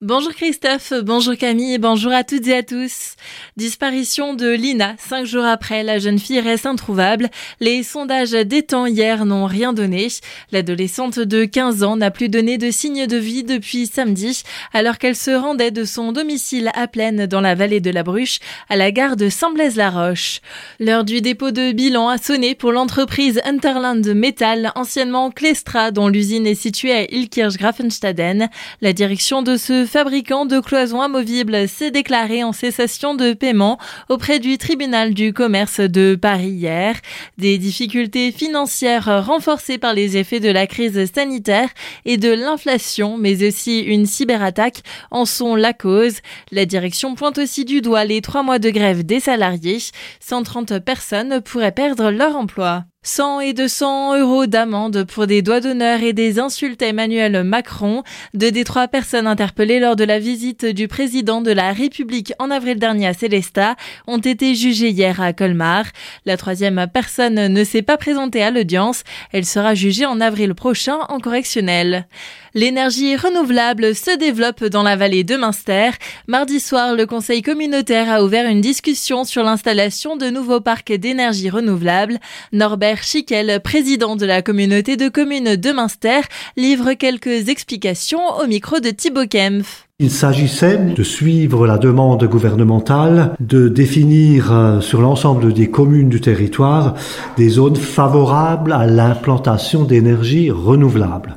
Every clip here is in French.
Bonjour Christophe, bonjour Camille, bonjour à toutes et à tous. Disparition de Lina, cinq jours après, la jeune fille reste introuvable. Les sondages des hier n'ont rien donné. L'adolescente de 15 ans n'a plus donné de signe de vie depuis samedi, alors qu'elle se rendait de son domicile à Plaine dans la vallée de la Bruche, à la gare de Saint-Blaise-la-Roche. L'heure du dépôt de bilan a sonné pour l'entreprise Unterland Metal, anciennement Clestra, dont l'usine est située à Ilkirch-Grafenstaden. La direction de ce fabricant de cloisons amovibles s'est déclaré en cessation de paiement auprès du tribunal du commerce de Paris hier. Des difficultés financières renforcées par les effets de la crise sanitaire et de l'inflation, mais aussi une cyberattaque en sont la cause. La direction pointe aussi du doigt les trois mois de grève des salariés. 130 personnes pourraient perdre leur emploi. 100 et 200 euros d'amende pour des doigts d'honneur et des insultes à Emmanuel Macron. Deux des trois personnes interpellées lors de la visite du président de la République en avril dernier à Célestat ont été jugées hier à Colmar. La troisième personne ne s'est pas présentée à l'audience. Elle sera jugée en avril prochain en correctionnel. L'énergie renouvelable se développe dans la vallée de Münster. Mardi soir, le conseil communautaire a ouvert une discussion sur l'installation de nouveaux parcs d'énergie renouvelable. Norbert Schickel, président de la communauté de communes de Münster, livre quelques explications au micro de Thibaut Kempf. Il s'agissait de suivre la demande gouvernementale de définir euh, sur l'ensemble des communes du territoire des zones favorables à l'implantation d'énergie renouvelable.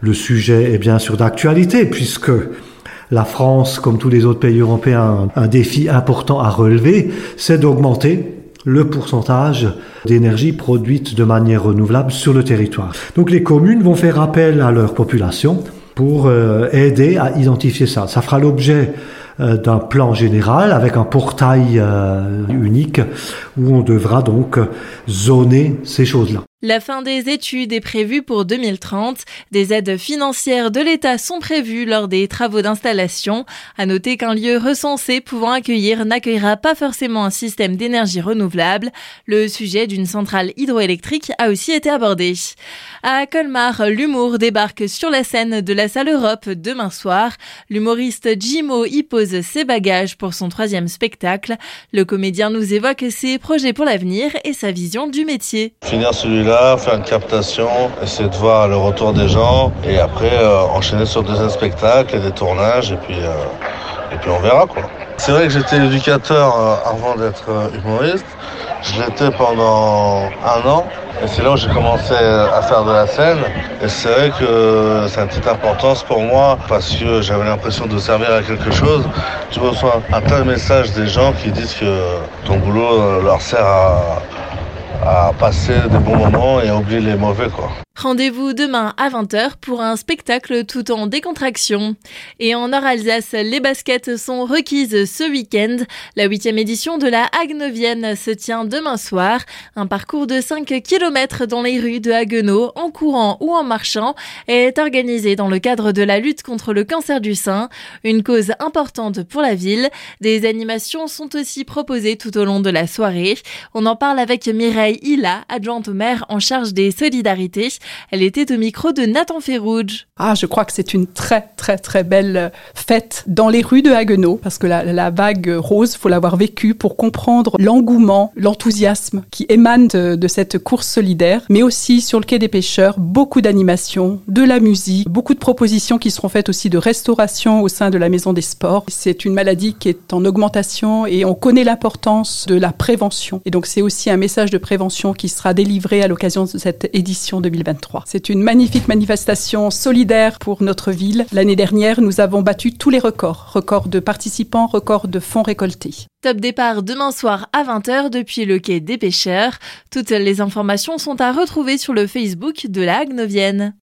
Le sujet est bien sûr d'actualité puisque la France, comme tous les autres pays européens, un défi important à relever, c'est d'augmenter le pourcentage d'énergie produite de manière renouvelable sur le territoire. Donc les communes vont faire appel à leur population pour euh, aider à identifier ça. Ça fera l'objet euh, d'un plan général avec un portail euh, unique où on devra donc zoner ces choses-là. La fin des études est prévue pour 2030. Des aides financières de l'État sont prévues lors des travaux d'installation. À noter qu'un lieu recensé pouvant accueillir n'accueillera pas forcément un système d'énergie renouvelable. Le sujet d'une centrale hydroélectrique a aussi été abordé. À Colmar, l'humour débarque sur la scène de la salle Europe demain soir. L'humoriste Jimo y pose ses bagages pour son troisième spectacle. Le comédien nous évoque ses projets pour l'avenir et sa vision du métier faire une captation, essayer de voir le retour des gens et après euh, enchaîner sur deuxième spectacle et des tournages et puis, euh, et puis on verra quoi. C'est vrai que j'étais éducateur euh, avant d'être humoriste. Je l'étais pendant un an et c'est là où j'ai commencé à faire de la scène. Et c'est vrai que c'est une petite importance pour moi parce que j'avais l'impression de servir à quelque chose. Tu reçois un tas de messages des gens qui disent que ton boulot leur sert à, à passer des bons moments et à oublier les mauvais quoi. Rendez-vous demain à 20h pour un spectacle tout en décontraction. Et en Nord-Alsace, les baskets sont requises ce week-end. La huitième édition de la Hagenovienne se tient demain soir. Un parcours de 5 km dans les rues de Haguenau, en courant ou en marchant, est organisé dans le cadre de la lutte contre le cancer du sein. Une cause importante pour la ville. Des animations sont aussi proposées tout au long de la soirée. On en parle avec Mireille Hilla, adjointe au maire en charge des solidarités. Elle était au micro de Nathan Ferrouge. Ah, je crois que c'est une très, très, très belle fête dans les rues de Haguenau, parce que la, vague rose, faut l'avoir vécue pour comprendre l'engouement, l'enthousiasme qui émane de, cette course solidaire, mais aussi sur le quai des pêcheurs, beaucoup d'animations, de la musique, beaucoup de propositions qui seront faites aussi de restauration au sein de la maison des sports. C'est une maladie qui est en augmentation et on connaît l'importance de la prévention. Et donc c'est aussi un message de prévention qui sera délivré à l'occasion de cette édition 2023. C'est une magnifique manifestation solidaire pour notre ville. L'année dernière, nous avons battu tous les records. Records de participants, records de fonds récoltés. Top départ demain soir à 20h depuis le quai des pêcheurs. Toutes les informations sont à retrouver sur le Facebook de la Agnovienne.